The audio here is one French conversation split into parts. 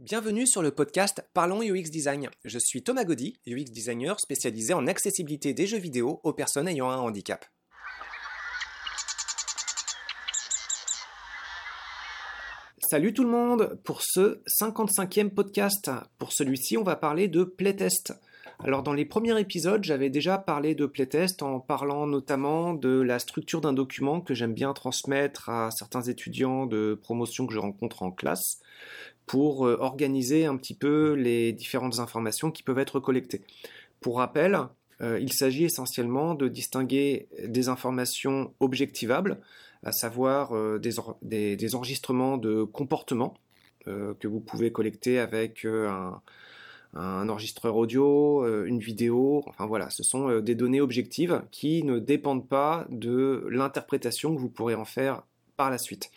Bienvenue sur le podcast Parlons UX Design. Je suis Thomas Gaudy, UX designer spécialisé en accessibilité des jeux vidéo aux personnes ayant un handicap. Salut tout le monde pour ce 55e podcast. Pour celui-ci, on va parler de playtest. Alors dans les premiers épisodes, j'avais déjà parlé de playtest en parlant notamment de la structure d'un document que j'aime bien transmettre à certains étudiants de promotion que je rencontre en classe pour euh, organiser un petit peu les différentes informations qui peuvent être collectées. Pour rappel, euh, il s'agit essentiellement de distinguer des informations objectivables, à savoir euh, des, enregistrements de comportement que vous pouvez collecter avec un, un, enregistreur audio, une vidéo, enfin voilà, ce sont des données objectives qui ne dépendent pas de l'interprétation que vous pourrez en faire par la suite.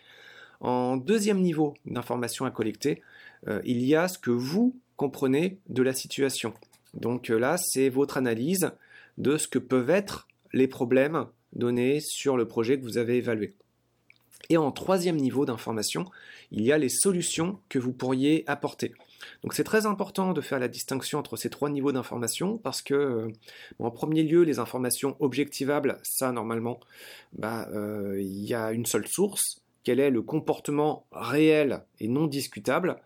En deuxième niveau d'information à collecter, euh, il y a ce que vous comprenez de la situation. Donc euh, là, c'est votre analyse de ce que peuvent être les problèmes donnés sur le projet que vous avez évalué. Et en troisième niveau d'information, il y a les solutions que vous pourriez apporter. Donc c'est très important de faire la distinction entre ces trois niveaux d'information parce que, euh, en premier lieu, les informations objectivables, ça normalement, bah, il y a une seule source, quel est le comportement réel et non discutable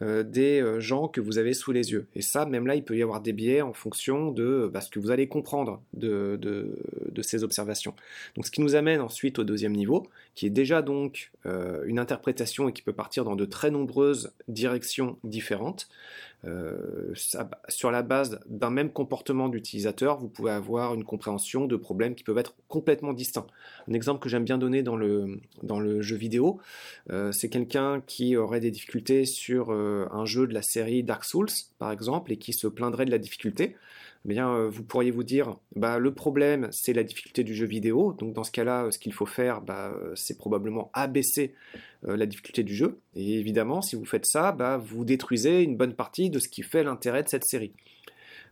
euh, des euh, gens que vous avez sous les yeux. Et ça, même là, il peut y avoir des biais en fonction de bah, ce que vous allez comprendre de, de, ces observations. Donc ce qui nous amène ensuite au deuxième niveau, qui est déjà donc euh, une interprétation et qui peut partir dans de très nombreuses directions différentes. Euh, sur la base d'un même comportement d'utilisateur, vous pouvez avoir une compréhension de problèmes qui peuvent être complètement distincts. Un exemple que j'aime bien donner dans le, jeu vidéo, euh, c'est quelqu'un qui aurait des difficultés sur un jeu de la série Dark Souls, par exemple, et qui se plaindrait de la difficulté. Eh bien, euh, vous pourriez vous dire, bah, le problème, c'est la difficulté du jeu vidéo. Donc, dans ce cas-là, ce qu'il faut faire, bah, c'est probablement abaisser euh, la difficulté du jeu. Et évidemment, si vous faites ça, bah, vous détruisez une bonne partie de ce qui fait l'intérêt de cette série.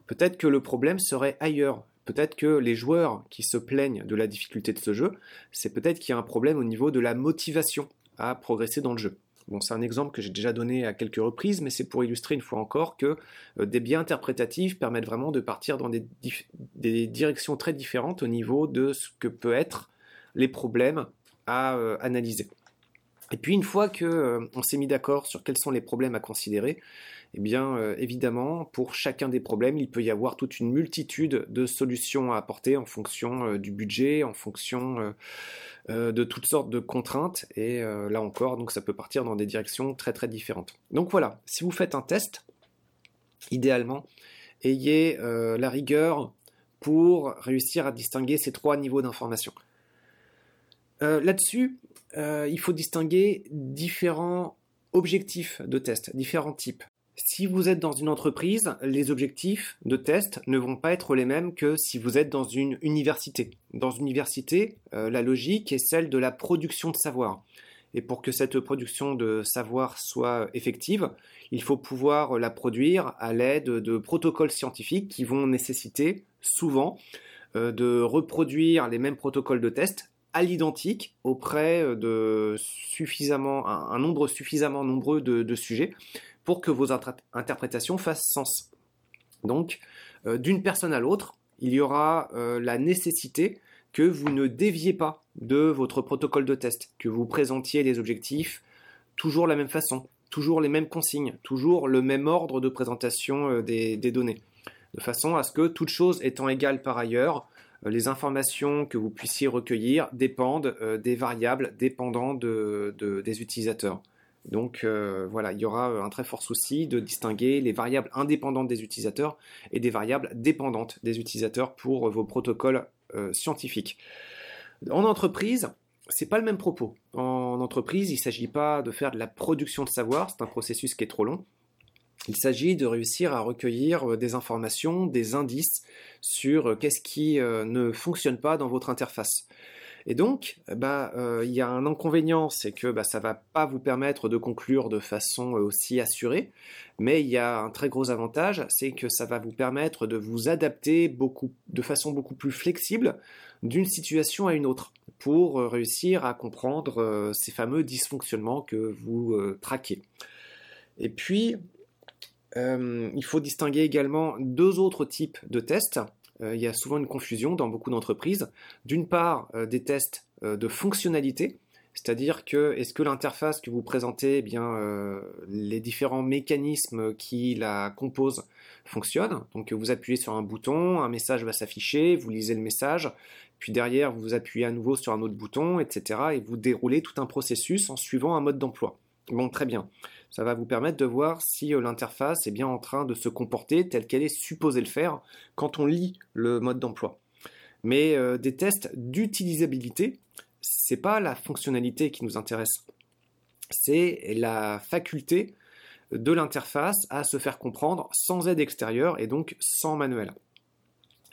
Peut-être que le problème serait ailleurs. Peut-être que les joueurs qui se plaignent de la difficulté de ce jeu, c'est peut-être qu'il y a un problème au niveau de la motivation à progresser dans le jeu. Bon, c'est un exemple que j'ai déjà donné à quelques reprises, mais c'est pour illustrer une fois encore que euh, des biais interprétatifs permettent vraiment de partir dans des, directions très différentes au niveau de ce que peut être les problèmes à euh, analyser. Et puis une fois que euh, on s'est mis d'accord sur quels sont les problèmes à considérer, eh bien évidemment pour chacun des problèmes, il peut y avoir toute une multitude de solutions à apporter en fonction du budget, en fonction euh, de toutes sortes de contraintes et euh, là encore donc ça peut partir dans des directions très très différentes. Donc voilà, si vous faites un test, idéalement ayez euh, la rigueur pour réussir à distinguer ces trois niveaux d'information. Là-dessus, il faut distinguer différents objectifs de test, différents types. Si vous êtes dans une entreprise, les objectifs de test ne vont pas être les mêmes que si vous êtes dans une université. Dans une université, euh, la logique est celle de la production de savoir. Et pour que cette production de savoir soit effective, il faut pouvoir la produire à l'aide de protocoles scientifiques qui vont nécessiter souvent euh, de reproduire les mêmes protocoles de test à l'identique auprès de suffisamment un, nombre suffisamment nombreux de sujets pour que vos interprétations fassent sens. Donc, euh, d'une personne à l'autre, il y aura euh, la nécessité que vous ne déviez pas de votre protocole de test, que vous présentiez les objectifs toujours la même façon, toujours les mêmes consignes, toujours le même ordre de présentation euh, des, données, de façon à ce que toute chose étant égale par ailleurs, les informations que vous puissiez recueillir dépendent des variables dépendant des utilisateurs. Donc euh, voilà, il y aura un très fort souci de distinguer les variables indépendantes des utilisateurs et des variables dépendantes des utilisateurs pour vos protocoles euh, scientifiques. En entreprise, c'est pas le même propos. En entreprise, il ne s'agit pas de faire de la production de savoir, c'est un processus qui est trop long. Il s'agit de réussir à recueillir euh, des informations, des indices sur qu'est-ce qui ne fonctionne pas dans votre interface. Et donc, bah, euh, il y a un inconvénient, c'est que bah, ça va pas vous permettre de conclure de façon euh, aussi assurée, mais il y a un très gros avantage, c'est que ça va vous permettre de vous adapter beaucoup, de façon beaucoup plus flexible d'une situation à une autre pour euh, réussir à comprendre ces fameux dysfonctionnements que vous traquez. Et puis, il faut distinguer également deux autres types de tests. Il y a souvent une confusion dans beaucoup d'entreprises. D'une part, des tests de fonctionnalité, c'est-à-dire que est-ce que l'interface que vous présentez, eh bien, euh, les différents mécanismes qui la composent fonctionnent. Donc vous appuyez sur un bouton, un message va s'afficher, vous lisez le message, puis derrière vous appuyez à nouveau sur un autre bouton, etc. Et vous déroulez tout un processus en suivant un mode d'emploi. Bon, très bien. Ça va vous permettre de voir si euh, l'interface est bien en train de se comporter telle qu'elle est supposée le faire quand on lit le mode d'emploi. Mais euh, des tests d'utilisabilité, c'est pas la fonctionnalité qui nous intéresse, c'est la faculté de l'interface à se faire comprendre sans aide extérieure et donc sans manuel.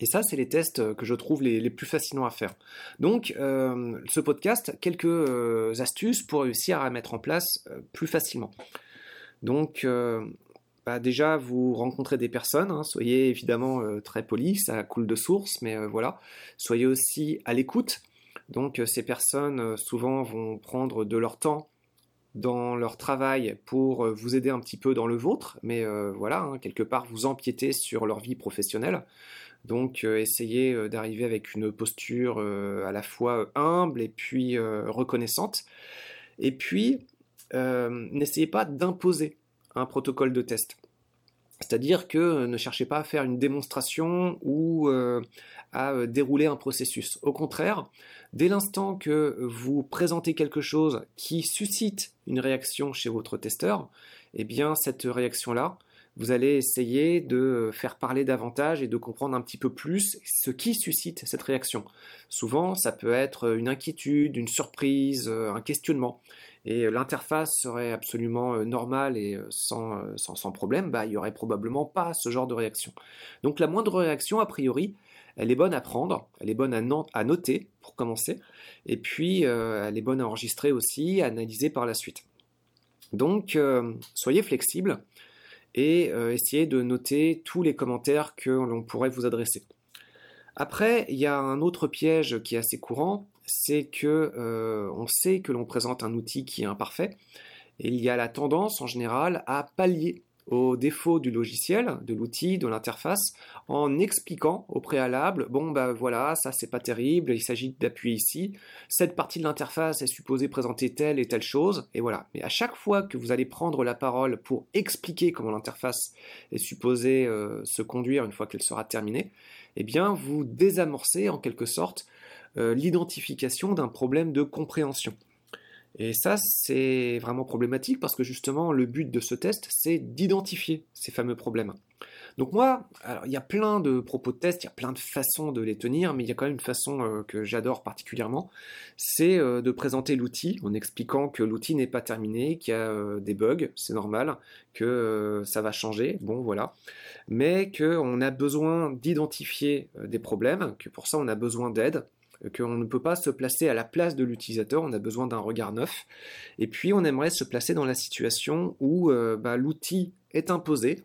Et ça, c'est les tests que je trouve les, plus fascinants à faire. Donc, euh, ce podcast, quelques astuces pour réussir à mettre en place plus facilement. Donc, bah, déjà, vous rencontrez des personnes, hein, soyez évidemment très poli, ça coule de source, mais voilà. Soyez aussi à l'écoute. Donc euh, ces personnes euh, souvent vont prendre de leur temps dans leur travail pour euh, vous aider un petit peu dans le vôtre, mais voilà, hein, quelque part vous empiétez sur leur vie professionnelle. Donc essayez d'arriver avec une posture à la fois humble et puis reconnaissante. Et puis, n'essayez pas d'imposer un protocole de test. C'est-à-dire que ne cherchez pas à faire une démonstration ou à dérouler un processus. Au contraire, Dès l'instant que vous présentez quelque chose qui suscite une réaction chez votre testeur, eh bien cette réaction-là, vous allez essayer de faire parler davantage et de comprendre un petit peu plus ce qui suscite cette réaction. Souvent, ça peut être une inquiétude, une surprise, un questionnement. Et l'interface serait absolument normale et sans, sans, problème, bah, il n'y aurait probablement pas ce genre de réaction. Donc la moindre réaction, a priori, elle est bonne à prendre, elle est bonne à, noter pour commencer, et puis euh, elle est bonne à enregistrer aussi, à analyser par la suite. Donc euh, soyez flexible et euh, essayez de noter tous les commentaires que l'on pourrait vous adresser. Après, il y a un autre piège qui est assez courant, c'est que on sait que l'on présente un outil qui est imparfait, et il y a la tendance en général à pallier aux défauts du logiciel, de l'outil, de l'interface, en expliquant au préalable, bon ben voilà, ça c'est pas terrible, il s'agit d'appuyer ici, cette partie de l'interface est supposée présenter telle et telle chose, et voilà. Mais à chaque fois que vous allez prendre la parole pour expliquer comment l'interface est supposée euh, se conduire une fois qu'elle sera terminée, eh bien vous désamorcez en quelque sorte euh, l'identification d'un problème de compréhension. Et ça, c'est vraiment problématique parce que justement, le but de ce test, c'est d'identifier ces fameux problèmes. Donc moi, il y a plein de propos de test, il y a plein de façons de les tenir, mais il y a quand même une façon euh, que j'adore particulièrement, c'est euh, de présenter l'outil en expliquant que l'outil n'est pas terminé, qu'il y a euh, des bugs, c'est normal, que ça va changer, bon voilà, mais qu'on a besoin d'identifier des problèmes, que pour ça on a besoin d'aide, qu'on ne peut pas se placer à la place de l'utilisateur, on a besoin d'un regard neuf. Et puis on aimerait se placer dans la situation où euh, bah, l'outil est imposé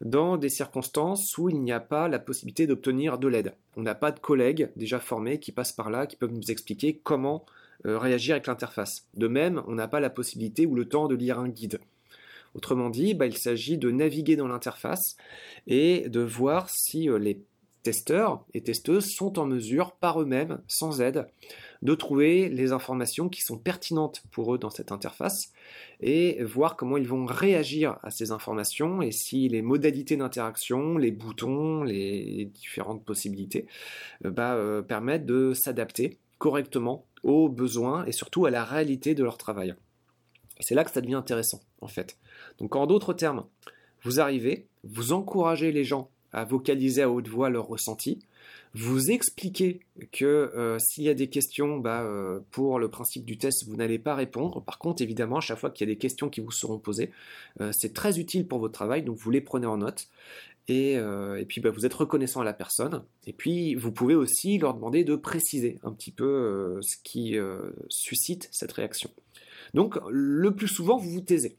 dans des circonstances où il n'y a pas la possibilité d'obtenir de l'aide. On n'a pas de collègues déjà formés qui passent par là, qui peuvent nous expliquer comment euh, réagir avec l'interface. De même, on n'a pas la possibilité ou le temps de lire un guide. Autrement dit, bah, il s'agit de naviguer dans l'interface et de voir si euh, les testeurs et testeuses sont en mesure, par eux-mêmes, sans aide, de trouver les informations qui sont pertinentes pour eux dans cette interface et voir comment ils vont réagir à ces informations et si les modalités d'interaction, les boutons, les différentes possibilités euh, bah, euh, permettent de s'adapter correctement aux besoins et surtout à la réalité de leur travail. C'est là que ça devient intéressant en fait. Donc en d'autres termes, vous arrivez, vous encouragez les gens à vocaliser à haute voix leurs ressentis, vous expliquez que euh, s'il y a des questions, bah, euh, pour le principe du test, vous n'allez pas répondre. Par contre, évidemment, à chaque fois qu'il y a des questions qui vous seront posées, euh, c'est très utile pour votre travail, donc vous les prenez en note. Et, puis bah, vous êtes reconnaissant à la personne. Et puis vous pouvez aussi leur demander de préciser un petit peu ce qui suscite cette réaction. Donc le plus souvent, vous vous taisez.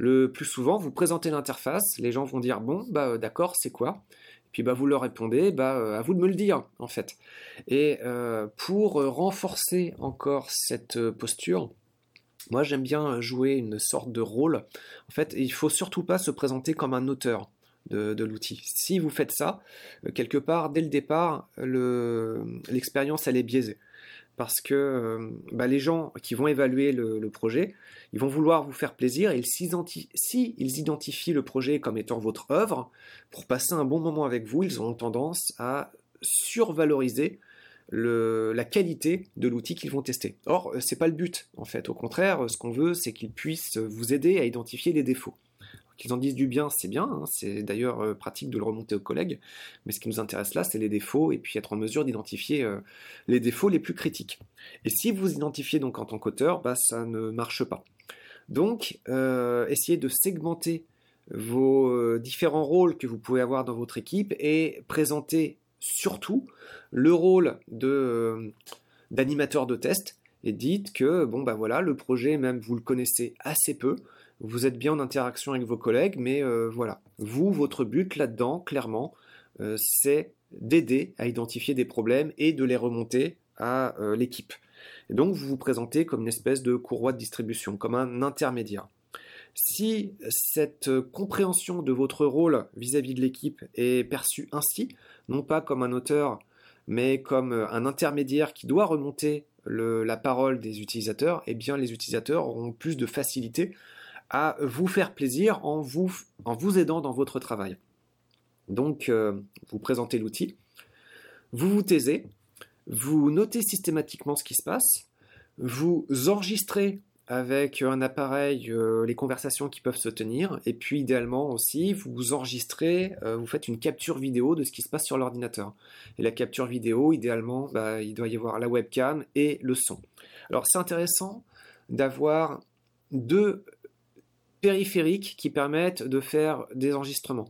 Le plus souvent, vous présentez l'interface, les gens vont dire bon, bah euh, d'accord, c'est quoi? Puis bah, vous leur répondez, bah, euh, à vous de me le dire, en fait. Et euh, pour renforcer encore cette posture, Moi, j'aime bien jouer une sorte de rôle. En fait, il faut surtout pas se présenter comme un auteur de, l'outil. Si vous faites ça, quelque part, dès le départ, l'expérience, elle est biaisée. Parce que euh, bah, les gens qui vont évaluer le, projet, ils vont vouloir vous faire plaisir et si ils identifient le projet comme étant votre œuvre, pour passer un bon moment avec vous, ils ont tendance à survaloriser la qualité de l'outil qu'ils vont tester. Or, euh, c'est pas le but, en fait. Au contraire, ce qu'on veut, c'est qu'ils puissent vous aider à identifier les défauts. Qu'ils en disent du bien, c'est bien, hein. c'est d'ailleurs euh, pratique de le remonter aux collègues, mais ce qui nous intéresse là, c'est les défauts et puis être en mesure d'identifier euh, les défauts les plus critiques. Et si vous identifiez donc en tant qu'auteur, bah, ça ne marche pas. Donc, essayez de segmenter vos différents rôles que vous pouvez avoir dans votre équipe et présenter surtout le rôle de euh, d'animateur de test et dites que bon bah voilà le projet même vous le connaissez assez peu vous êtes bien en interaction avec vos collègues mais euh, voilà. Vous votre but là-dedans clairement euh, c'est d'aider à identifier des problèmes et de les remonter à l'équipe. Et donc vous vous présentez comme une espèce de courroie de distribution comme un intermédiaire. Si cette compréhension de votre rôle vis-à-vis de l'équipe est perçue ainsi, non pas comme un auteur, mais comme un intermédiaire qui doit remonter la parole des utilisateurs, eh bien les utilisateurs auront plus de facilité à vous faire plaisir en vous, en vous aidant dans votre travail. Donc, euh, vous présentez l'outil, vous vous taisez, vous notez systématiquement ce qui se passe, vous enregistrez avec un appareil euh, les conversations qui peuvent se tenir et puis idéalement aussi vous enregistrez, euh, vous faites une capture vidéo de ce qui se passe sur l'ordinateur. Et la capture vidéo, idéalement, bah, il doit y avoir la webcam et le son. Alors c'est intéressant d'avoir deux périphériques qui permettent de faire des enregistrements.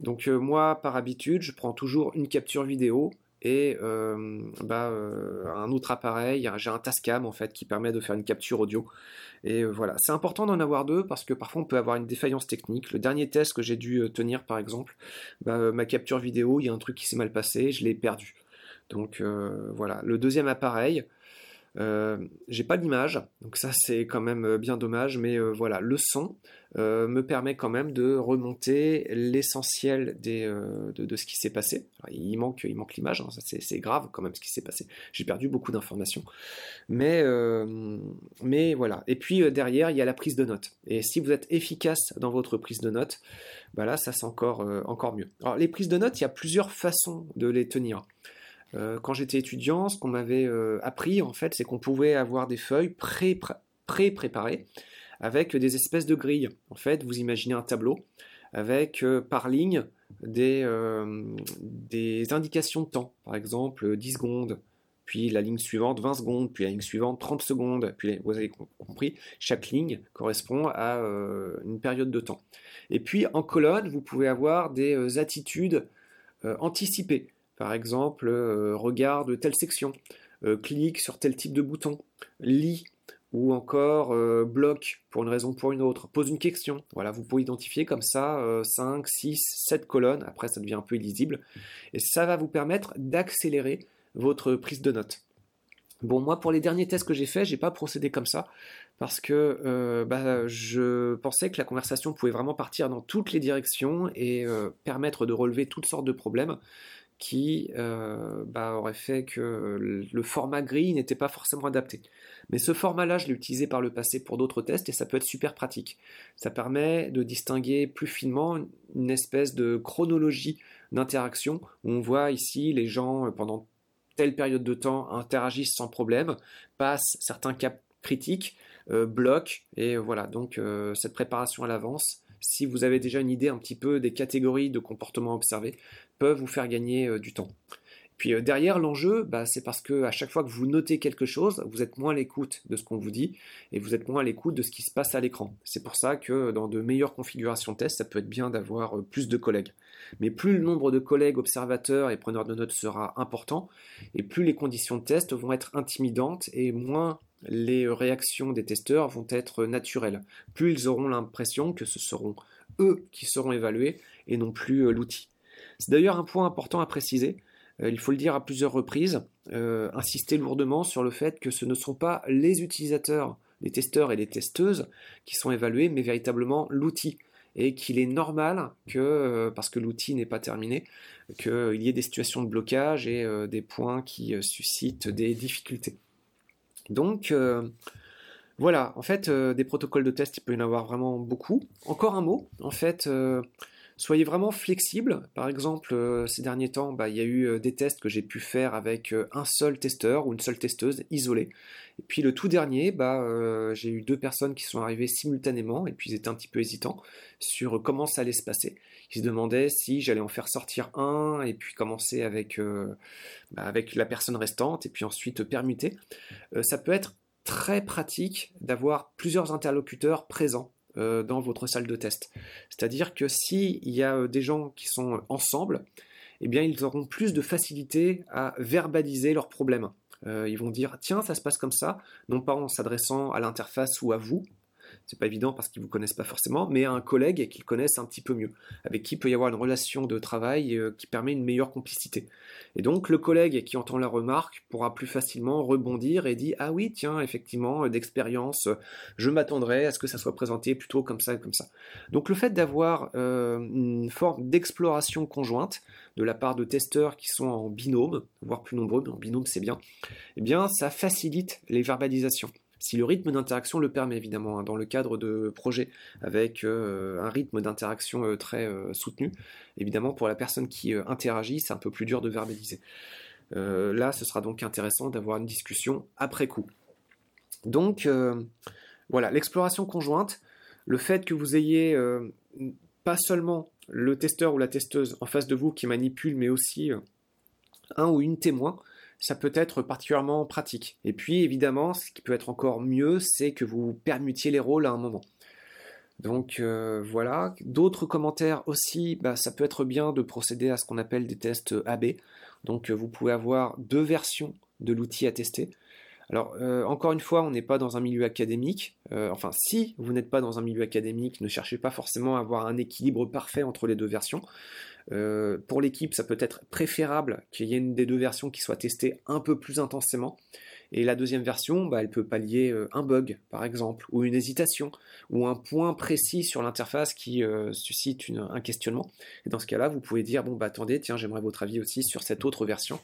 Donc euh, moi, par habitude, je prends toujours une capture vidéo et euh, bah, euh, un autre appareil, j'ai un Tascam en fait qui permet de faire une capture audio. Et voilà, c'est important d'en avoir deux parce que parfois on peut avoir une défaillance technique. Le dernier test que j'ai dû tenir par exemple, bah, ma capture vidéo, il y a un truc qui s'est mal passé, je l'ai perdu. Donc voilà, le deuxième appareil, euh, j'ai pas d'image, donc ça c'est quand même euh, bien dommage, mais euh, voilà, le son me permet quand même de remonter l'essentiel de, de, ce qui s'est passé. il manque, il manque l'image, hein, c'est grave quand même ce qui s'est passé. J'ai perdu beaucoup d'informations, mais, mais voilà. Et puis derrière, il y a la prise de notes. Et si vous êtes efficace dans votre prise de notes, bah là, ça c'est encore, encore mieux. Alors les prises de notes, il y a plusieurs façons de les tenir. Euh, quand j'étais étudiant, ce qu'on m'avait euh, appris, en fait, c'est qu'on pouvait avoir des feuilles pré-préparées avec des espèces de grilles. En fait, vous imaginez un tableau avec euh, par ligne des, des indications de temps. Par exemple, 10 secondes, puis la ligne suivante 20 secondes, puis la ligne suivante 30 secondes, puis vous avez compris, chaque ligne correspond à une période de temps. Et puis en colonne, vous pouvez avoir des attitudes anticipées. Par exemple, euh, regarde telle section, euh, clique sur tel type de bouton, lis ou encore euh, bloque pour une raison ou pour une autre, pose une question. Voilà, vous pouvez identifier comme ça 5, 6, 7 colonnes, après ça devient un peu illisible, et ça va vous permettre d'accélérer votre prise de notes. Bon, moi, pour les derniers tests que j'ai faits, j'ai pas procédé comme ça parce que bah, je pensais que la conversation pouvait vraiment partir dans toutes les directions et permettre de relever toutes sortes de problèmes qui euh, bah, aurait fait que le format gris n'était pas forcément adapté. Mais ce format-là, je l'ai utilisé par le passé pour d'autres tests et ça peut être super pratique. Ça permet de distinguer plus finement une espèce de chronologie d'interaction où on voit ici les gens euh, pendant telle période de temps interagissent sans problème, passent certains cas critiques, euh, bloquent et voilà. Donc cette préparation à l'avance si vous avez déjà une idée un petit peu des catégories de comportements observés, peuvent vous faire gagner euh, du temps. Puis euh, derrière l'enjeu, bah, c'est parce que à chaque fois que vous notez quelque chose, vous êtes moins à l'écoute de ce qu'on vous dit et vous êtes moins à l'écoute de ce qui se passe à l'écran. C'est pour ça que dans de meilleures configurations de test, ça peut être bien d'avoir euh, plus de collègues. Mais plus le nombre de collègues observateurs et preneurs de notes sera important, et plus les conditions de test vont être intimidantes et moins les réactions des testeurs vont être naturelles. Plus ils auront l'impression que ce seront eux qui seront évalués et non plus l'outil. C'est d'ailleurs un point important à préciser. Euh, il faut le dire à plusieurs reprises, euh, insister lourdement sur le fait que ce ne sont pas les utilisateurs les testeurs et les testeuses qui sont évalués, mais véritablement l'outil. Et qu'il est normal que, parce que l'outil n'est pas terminé, qu'il y ait des situations de blocage et des points qui suscitent des difficultés. Donc, voilà, en fait, des protocoles de test, il peut y en avoir vraiment beaucoup. Encore un mot, en fait, Soyez vraiment flexible. Par exemple, euh, ces derniers temps, bah, il y a eu euh, des tests que j'ai pu faire avec euh, un seul testeur ou une seule testeuse isolée. Et puis le tout dernier, bah, j'ai eu deux personnes qui sont arrivées simultanément et puis ils étaient un petit peu hésitants sur comment ça allait se passer. Ils se demandaient si j'allais en faire sortir un et puis commencer avec, bah, avec la personne restante et puis ensuite permuter. ça peut être très pratique d'avoir plusieurs interlocuteurs présents euh, dans votre salle de test. C'est-à-dire que s'il y a euh, des gens qui sont ensemble, eh bien ils auront plus de facilité à verbaliser leurs problèmes. Euh, ils vont dire tiens ça se passe comme ça, non pas en s'adressant à l'interface ou à vous, c'est pas évident parce qu'ils vous connaissent pas forcément, mais un collègue qu'ils connaissent un petit peu mieux, avec qui peut y avoir une relation de travail euh, qui permet une meilleure complicité. Et donc le collègue qui entend la remarque pourra plus facilement rebondir et dire ah oui tiens effectivement d'expérience je m'attendrais à ce que ça soit présenté plutôt comme ça comme ça. Donc le fait d'avoir euh, une forme d'exploration conjointe de la part de testeurs qui sont en binôme, voire plus nombreux, mais en binôme c'est bien, eh bien ça facilite les verbalisations si le rythme d'interaction le permet évidemment, hein, dans le cadre de projets avec euh, un rythme d'interaction euh, très euh, soutenu. Évidemment, pour la personne qui interagit, c'est un peu plus dur de verbaliser. là, ce sera donc intéressant d'avoir une discussion après coup. Donc, voilà, l'exploration conjointe, le fait que vous ayez pas seulement le testeur ou la testeuse en face de vous qui manipule, mais aussi un ou une témoin, ça peut être particulièrement pratique. Et puis évidemment, ce qui peut être encore mieux, c'est que vous permutiez les rôles à un moment. Donc euh, voilà. D'autres commentaires aussi, bah, ça peut être bien de procéder à ce qu'on appelle des tests AB. Donc euh, vous pouvez avoir deux versions de l'outil à tester. Alors, euh, encore une fois, on n'est pas dans un milieu académique. enfin, si vous n'êtes pas dans un milieu académique, ne cherchez pas forcément à avoir un équilibre parfait entre les deux versions. Euh, pour l'équipe, ça peut être préférable qu'il y ait une des deux versions qui soit testée un peu plus intensément. Et la deuxième version, bah, elle peut pallier euh, un bug, par exemple, ou une hésitation, ou un point précis sur l'interface qui euh, suscite un questionnement. Et dans ce cas-là, vous pouvez dire, bon, bah attendez, tiens, j'aimerais votre avis aussi sur cette autre version.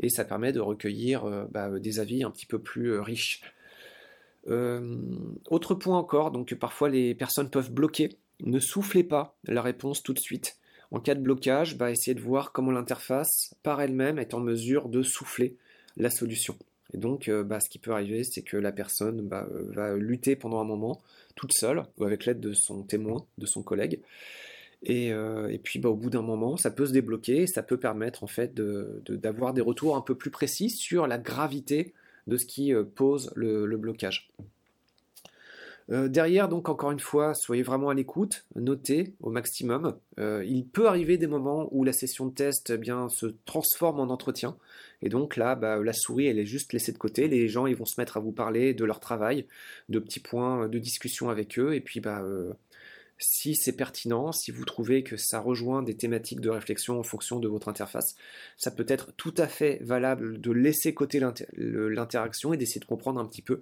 Et ça permet de recueillir bah, des avis un petit peu plus riches. autre point encore, donc parfois les personnes peuvent bloquer. Ne soufflez pas la réponse tout de suite. En cas de blocage, bah, essayez de voir comment l'interface par elle-même est en mesure de souffler la solution. Et donc, euh, bah, ce qui peut arriver, c'est que la personne bah, euh, va lutter pendant un moment toute seule ou avec l'aide de son témoin, de son collègue. Et, euh, puis, au bout d'un moment, ça peut se débloquer et ça peut permettre en fait d'avoir des retours un peu plus précis sur la gravité de ce qui pose le blocage. Euh, derrière, donc encore une fois, soyez vraiment à l'écoute, notez au maximum. Euh, il peut arriver des moments où la session de test eh bien, se transforme en entretien. Et donc là, bah, la souris, elle est juste laissée de côté. Les gens, ils vont se mettre à vous parler de leur travail, de petits points de discussion avec eux. Et puis, bah, euh, si c'est pertinent, si vous trouvez que ça rejoint des thématiques de réflexion en fonction de votre interface, ça peut être tout à fait valable de laisser côté l'interaction et d'essayer de comprendre un petit peu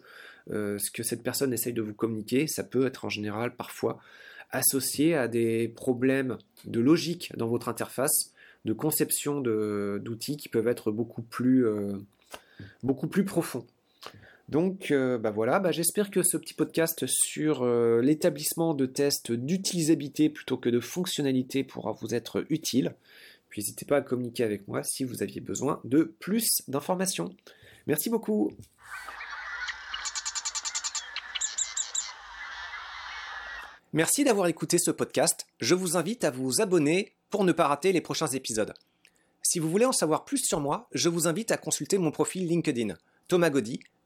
euh, ce que cette personne essaye de vous communiquer. Ça peut être en général parfois associé à des problèmes de logique dans votre interface, de conception d'outils qui peuvent être beaucoup plus, euh, beaucoup plus profonds. Donc euh, bah voilà, bah j'espère que ce petit podcast sur euh, l'établissement de tests d'utilisabilité plutôt que de fonctionnalité pourra vous être utile. Puis n'hésitez pas à communiquer avec moi si vous aviez besoin de plus d'informations. Merci beaucoup. Merci d'avoir écouté ce podcast. Je vous invite à vous abonner pour ne pas rater les prochains épisodes. Si vous voulez en savoir plus sur moi, je vous invite à consulter mon profil LinkedIn, Thomas Gaudy,